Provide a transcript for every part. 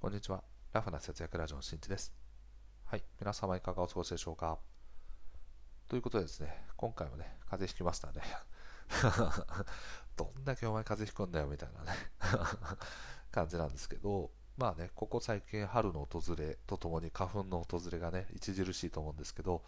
こんにちは。ラフな節約ラジオのしんちです。はい。皆様いかがお過ごしでしょうかということでですね、今回もね、風邪ひきましたね。どんだけお前風邪ひくんだよみたいなね 感じなんですけど、まあね、ここ最近春の訪れとともに花粉の訪れがね、著しいと思うんですけど、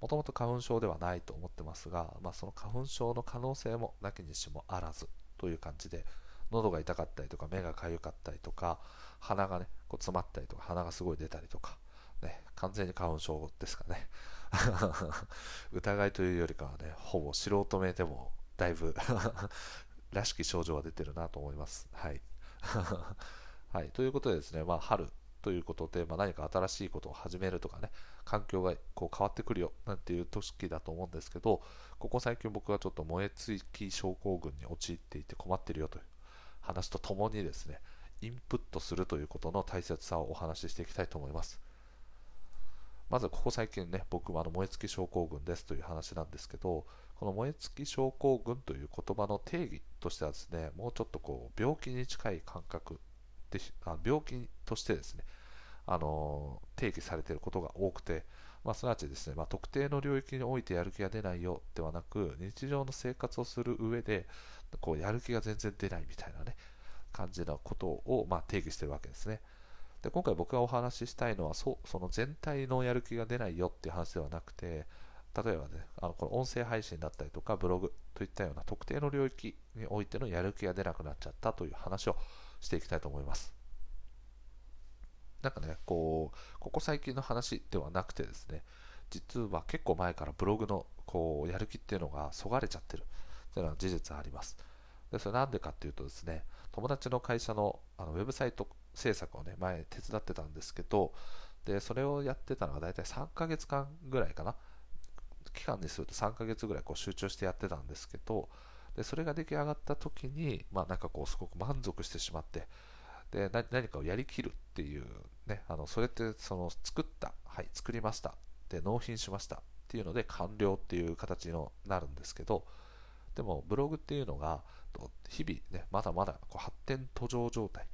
もともと花粉症ではないと思ってますが、まあ、その花粉症の可能性もなきにしもあらずという感じで、喉が痛かったりとか目がかゆかったりとか鼻がねこう詰まったりとか鼻がすごい出たりとか、ね、完全に花粉症ですかね。疑いというよりかはねほぼ素人目でもだいぶ らしき症状が出てるなと思います。はい。はい、ということでですね、まあ、春ということで、まあ、何か新しいことを始めるとかね、環境がこう変わってくるよなんていう時だと思うんですけど、ここ最近僕はちょっと燃え尽き症候群に陥っていて困ってるよと話とともにですね、インプットするということの大切さをお話ししていきたいと思います。まずここ最近ね、僕はあの燃え尽き症候群ですという話なんですけど、この燃え尽き症候群という言葉の定義としてはですね、もうちょっとこう病気に近い感覚であ病気としてですね、あの定義されていることが多くて、まあ、すなわちですね、まあ、特定の領域においてやる気が出ないよではなく、日常の生活をする上で、こうやる気が全然出ないみたいなね、感じのことを、まあ、定義してるわけですね。で今回僕がお話ししたいのはそその全体のやる気が出ないよっていう話ではなくて例えばねあのこの音声配信だったりとかブログといったような特定の領域においてのやる気が出なくなっちゃったという話をしていきたいと思いますなんかねこうここ最近の話ではなくてですね実は結構前からブログのこうやる気っていうのがそがれちゃってるというのは事実あります。でそれなんでかっていうとですね友達の会社のあのウェブサイト制作をね前手伝ってたんですけどでそれをやってたのが大体3ヶ月間ぐらいかな。期間にすると3ヶ月ぐらいこう集中してやってたんですけどでそれが出来上がった時にまあなんかこうすごく満足してしまってで何かをやりきるっていうねあのそれってその作ったはい作りました。で納品しましたっていうので完了っていう形になるんですけどでもブログっていうのが日々ねまだまだこう発展途上状態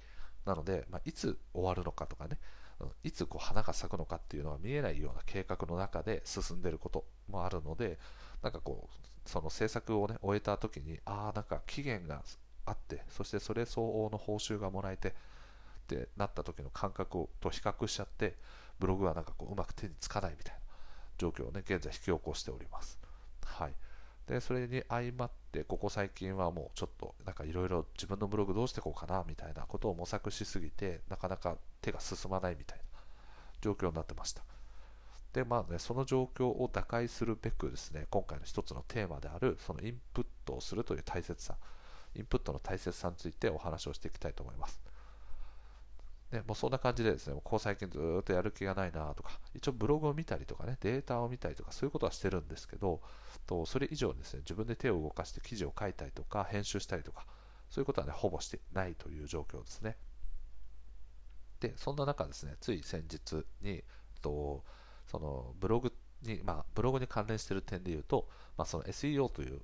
なので、まあ、いつ終わるのかとかねいつこう花が咲くのかっていうのが見えないような計画の中で進んでることもあるのでなんかこうその制作をね終えた時にああなんか期限があってそしてそれ相応の報酬がもらえてってなった時の感覚と比較しちゃってブログはなんかこううまく手につかないみたいな状況をね現在引き起こしております。はい。でそれに相まってここ最近はもうちょっとなんかいろいろ自分のブログどうしていこうかなみたいなことを模索しすぎてなかなか手が進まないみたいな状況になってました。でまあねその状況を打開するべくですね今回の一つのテーマであるそのインプットをするという大切さインプットの大切さについてお話をしていきたいと思います。ね、もうそんな感じでですね、ここ最近ずっとやる気がないなとか、一応ブログを見たりとかね、データを見たりとか、そういうことはしてるんですけど、とそれ以上にですね、自分で手を動かして記事を書いたりとか、編集したりとか、そういうことはね、ほぼしてないという状況ですね。で、そんな中ですね、つい先日に、とそのブログに、まあ、ブログに関連している点で言うと、まあ、その SEO という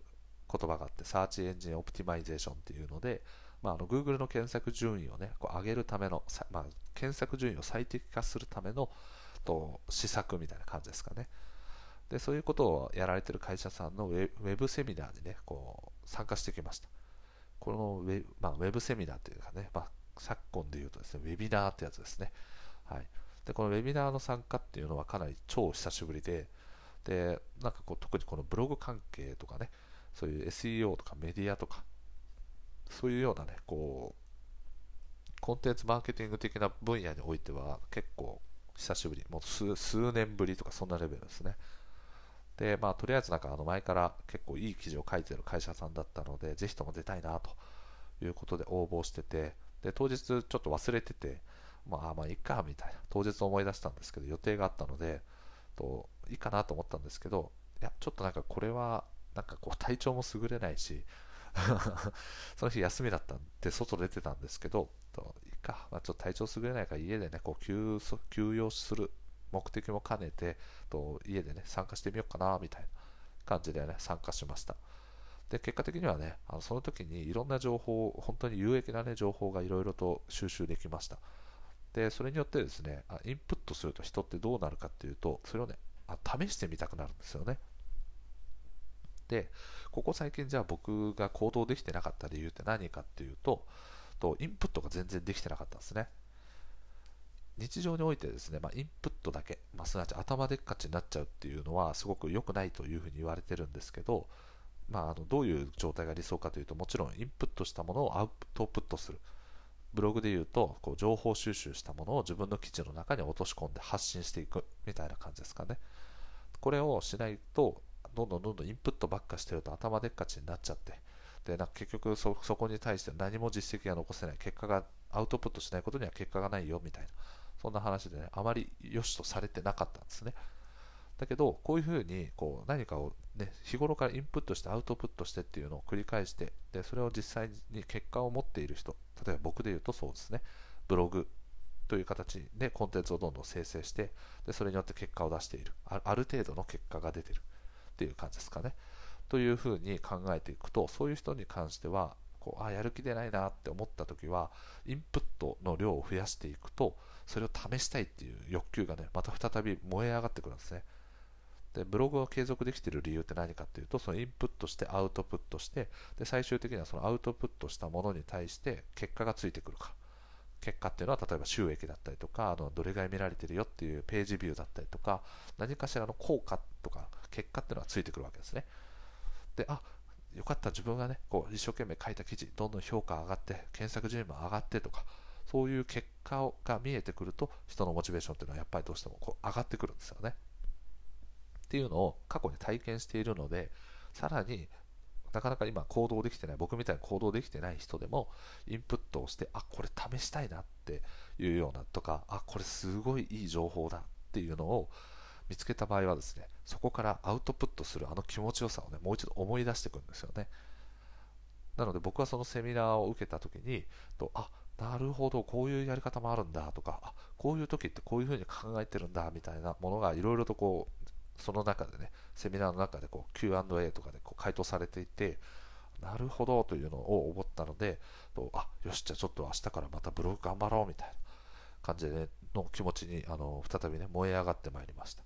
言葉があって、 search engine optimization っていうので、まあ、あの Google の検索順位をね、こう上げるための、まあ、検索順位を最適化するためのと施策みたいな感じですかね。で、そういうことをやられてる会社さんのウェブセミナーにね、こう参加してきました。このウェ,、まあ、ウェブセミナーというかね、まあ、昨今で言うとですね、ウェビナーってやつですね。はい。で、このウェビナーの参加っていうのはかなり超久しぶりで、で、なんかこう特にこのブログ関係とかね、そういう SEO とかメディアとか、そういうようなね、こう、コンテンツマーケティング的な分野においては結構久しぶり、もう数年ぶりとかそんなレベルですね。で、まあ、とりあえずなんかあの前から結構いい記事を書いてる会社さんだったので、ぜひとも出たいなということで応募してて、で、当日ちょっと忘れてて、まあ、まあいいかみたいな、当日思い出したんですけど、予定があったので、といいかなと思ったんですけど、いや、ちょっとなんかこれは、なんかこう体調も優れないし、その日休みだったんで、外出てたんですけど、といいか、まあ、ちょっと体調優れないから家でね、こう休休養する目的も兼ねて、と家でね、参加してみようかな、みたいな感じでね、参加しました。で、結果的にはね、あのその時にいろんな情報、本当に有益なね、情報がいろいろと収集できました。でそれによってですねインプットすると人ってどうなるかっていうとそれをねあ試してみたくなるんですよねでここ最近じゃあ僕が行動できてなかった理由って何かっていうととインプットが全然できてなかったんですね。日常においてですね、まあ、インプットだけ、まあ、すなわち頭でっかちになっちゃうっていうのはすごく良くないというふうに言われてるんですけど、まあ、あのどういう状態が理想かというともちろんインプットしたものをアウトプットする。ブログで言うとこう情報収集したものを自分の記事の中に落とし込んで発信していくみたいな感じですかね。これをしないとどんどんどんどんインプットばっかしてると頭でっかちになっちゃって。でなんか結局そこに対して何も実績が残せない。結果がアウトプットしないことには結果がないよみたいな。そんな話でねあまり良しとされてなかったんですね。だけどこういうふうにこう何かを、ね、日頃からインプットしてアウトプットしてっていうのを繰り返してでそれを実際に結果を持っている人例えば僕で言うとそうですね。ブログという形でコンテンツをどんどん生成してでそれによって結果を出している。ある程度の結果が出ている。っていう感じですかね。というふうに考えていくとそういう人に関してはこうあやる気出ないなって思った時はインプットの量を増やしていくとそれを試したいっていう欲求がねまた再び燃え上がってくるんですね。でブログを継続できている理由って何かっていうとそのインプットしてアウトプットしてで最終的にはそのアウトプットしたものに対して結果がついてくるか。結果っていうのは例えば収益だったりとかあのどれぐらい見られてるよっていうページビューだったりとか何かしらの効果とか結果っていうのがついてくるわけですね。であよかった自分がねこう一生懸命書いた記事どんどん評価上がって検索順位も上がってとかそういう結果が見えてくると人のモチベーションっていうのはやっぱりどうしてもこう上がってくるんですよね。っていうのを過去に体験しているのでさらになかなか今行動できてない僕みたいに行動できてない人でもインプットをしてあこれ試したいなっていうようなとかあこれすごいいい情報だっていうのを見つけた場合はですねそこからアウトプットするあの気持ちよさをねもう一度思い出していくんですよね。なので僕はそのセミナーを受けた時にとあなるほどこういうやり方もあるんだとかあこういう時ってこういうふうに考えてるんだみたいなものがいろいろとこうその中でね、セミナーの中でこう Q&A とかでこう回答されていて、なるほどというのを思ったので、とあよし、じゃあちょっと明日からまたブログ頑張ろうみたいな感じで、ね、の気持ちにあの再びね、燃え上がってまいりました。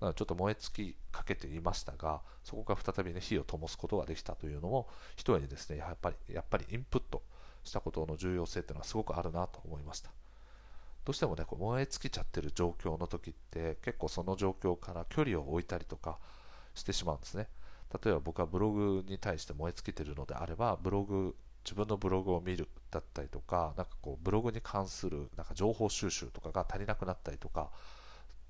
なのでちょっと燃え尽きかけていましたが、そこから再びね、火を灯すことができたというのも、一重にですね、やっぱり、やっぱりインプットしたことの重要性っていうのはすごくあるなと思いました。どうしてもねこう燃え尽きちゃってる状況の時って結構その状況から距離を置いたりとかしてしまうんですね例えば僕はブログに対して燃え尽きてるのであればブログ自分のブログを見るだったりとかなかこうブログに関するなんか情報収集とかが足りなくなったりとか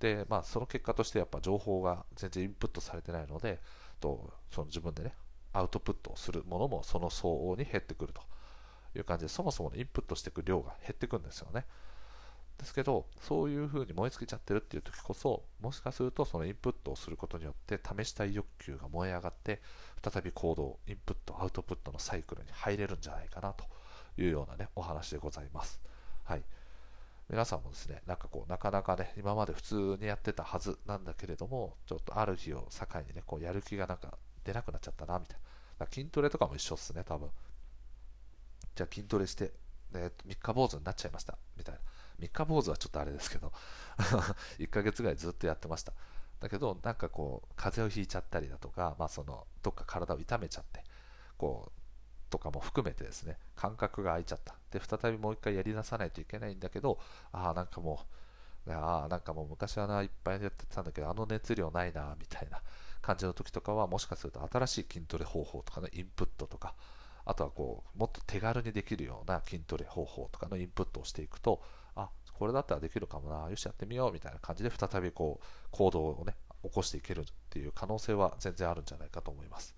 で、まあ、その結果としてやっぱ情報が全然インプットされてないのでとその自分でねアウトプットするものもその相応に減ってくるという感じでそもそも、インプットしていく量が減っていくんですよね。ですけど、そういう風に燃え尽きちゃってるっていう時こそ、もしかするとそのインプットをすることによって試したい欲求が燃え上がって、再び行動、インプット、アウトプットのサイクルに入れるんじゃないかなというようなね、お話でございます。はい。皆さんもですね、なんかこう、なかなかね、今まで普通にやってたはずなんだけれども、ちょっとある日を境にね、こう、やる気がなんか出なくなっちゃったな、みたいな。筋トレとかも一緒っすね、多分。じゃあ筋トレして、ね、三日坊主になっちゃいました、みたいな。三日坊主はちょっとあれですけど 1ヶ月ぐらいずっとやってました。だけどなんかこう風邪をひいちゃったりだとか、まあ、そのどっか体を痛めちゃってこうとかも含めてですね感覚が空いちゃった。で再びもう一回やりなさないといけないんだけどああなんかもうああなんかもう昔はないっぱいやってたんだけどあの熱量ないなみたいな感じの時とかはもしかすると新しい筋トレ方法とかのインプットとかあとはこうもっと手軽にできるような筋トレ方法とかのインプットをしていくとこれだったらできるかもな。よしやってみようみたいな感じで再びこう行動をね起こしていけるっていう可能性は全然あるんじゃないかと思います。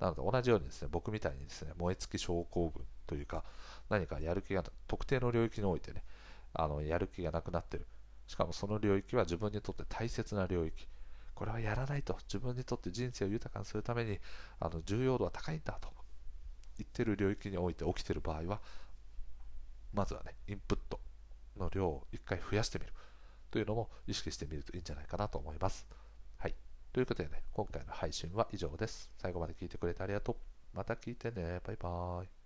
なので同じようにですね僕みたいにですね燃え尽き症候群というか何かやる気が特定の領域においてねあのやる気がなくなってる。しかもその領域は自分にとって大切な領域。これはやらないと。自分にとって人生を豊かにするためにあの重要度は高いんだと。言ってる領域において起きてる場合はまずはねインプット。の量を1回増やしてみるというのも意識してみるといいんじゃないかなと思います。はい。ということでね、今回の配信は以上です。最後まで聞いてくれてありがとう。また聞いてね。バイバーイ。